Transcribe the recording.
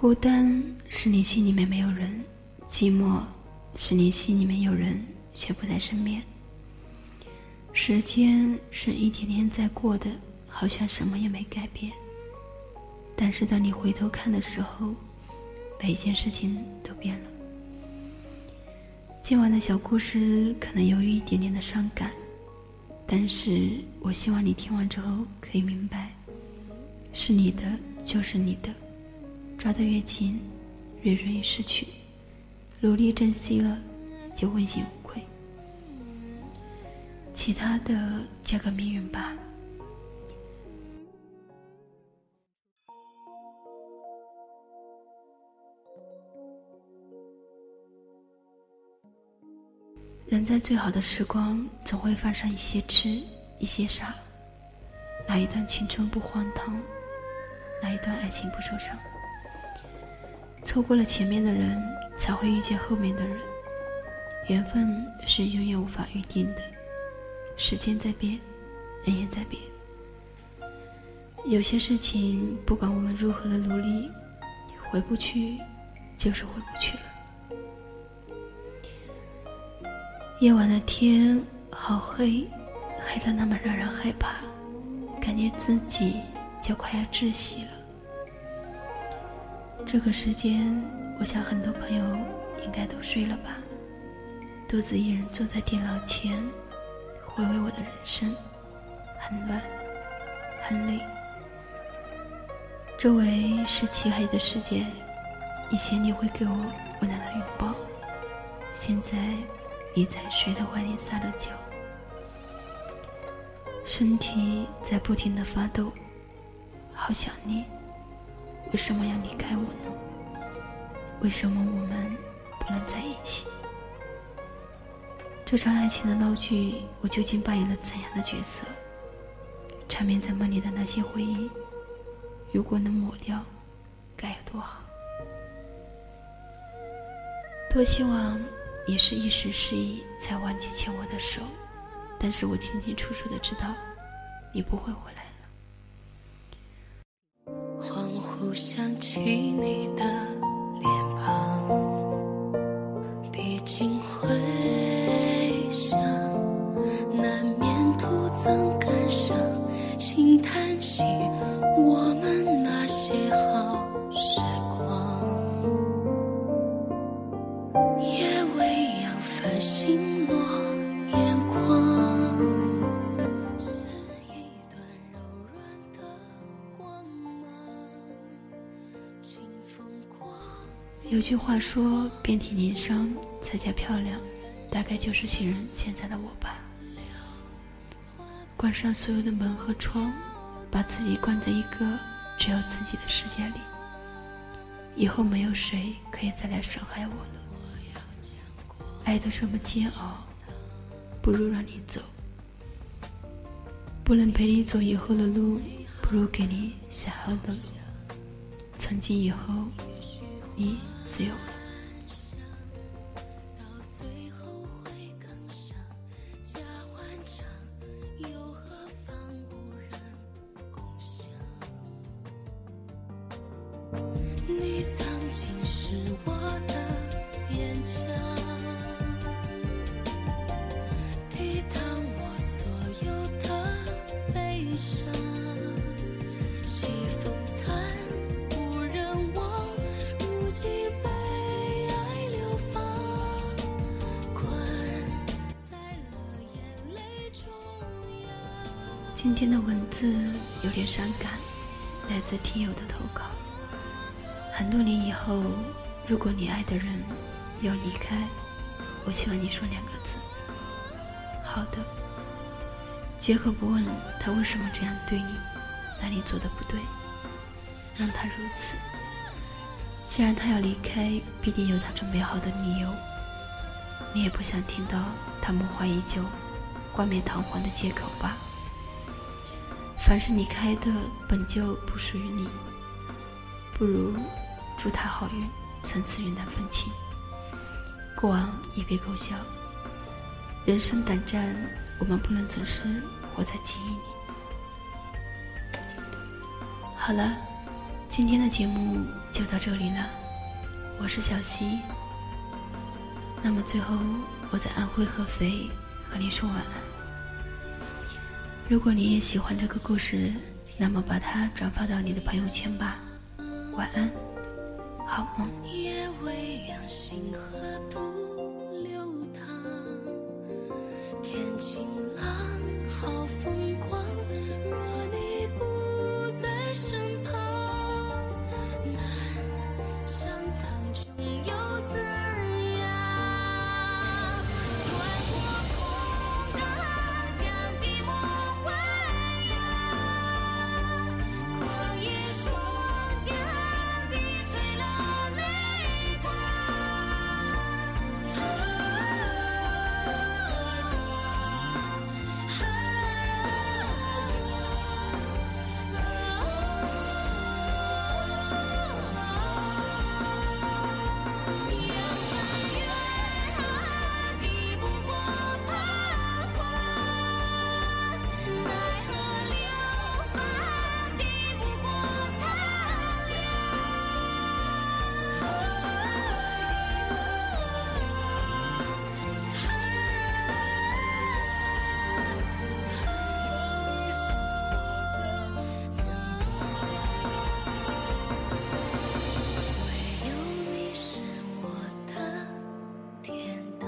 孤单是你心里面没有人，寂寞是你心里面有人却不在身边。时间是一天天在过的，好像什么也没改变。但是当你回头看的时候，每一件事情都变了。今晚的小故事可能有一点点的伤感，但是我希望你听完之后可以明白，是你的就是你的，抓得越紧，越容易失去。努力珍惜了，就问心无愧。其他的交给命运吧。人在最好的时光，总会犯上一些痴，一些傻。哪一段青春不荒唐？哪一段爱情不受伤？错过了前面的人，才会遇见后面的人。缘分是永远无法预定的。时间在变，人也在变。有些事情，不管我们如何的努力，回不去，就是回不去了。夜晚的天好黑，黑的那么让人害怕，感觉自己就快要窒息了。这个时间，我想很多朋友应该都睡了吧，独自一人坐在电脑前，回味我的人生，很乱，很累。周围是漆黑的世界，以前你会给我温暖的拥抱，现在。你在谁的怀里撒了娇？身体在不停的发抖，好想你。为什么要离开我呢？为什么我们不能在一起？这场爱情的闹剧，我究竟扮演了怎样的角色？缠绵在梦里的那些回忆，如果能抹掉，该有多好！多希望。也是一时失意才忘记牵我的手，但是我清清楚楚的知道，你不会回来你的有句话说：“遍体鳞伤才叫漂亮”，大概就是形容现在的我吧。关上所有的门和窗，把自己关在一个只有自己的世界里。以后没有谁可以再来伤害我了。爱的这么煎熬，不如让你走。不能陪你走以后的路，不如给你想要的路。从今以后。你自由了。你曾经是我的今天的文字有点伤感，来自听友的投稿。很多年以后，如果你爱的人要离开，我希望你说两个字：好的。绝口不问他为什么这样对你，哪里做的不对，让他如此。既然他要离开，必定有他准备好的理由。你也不想听到他谋划已久、冠冕堂皇的借口吧？凡是你开的本就不属于你，不如祝他好运，从此云淡风轻。过往一别勾销，人生短暂，我们不能总是活在记忆里。好了，今天的节目就到这里了，我是小溪。那么最后，我在安徽合肥和你说晚安。如果你也喜欢这个故事，那么把它转发到你的朋友圈吧。晚安，好梦。夜未央，星河眼。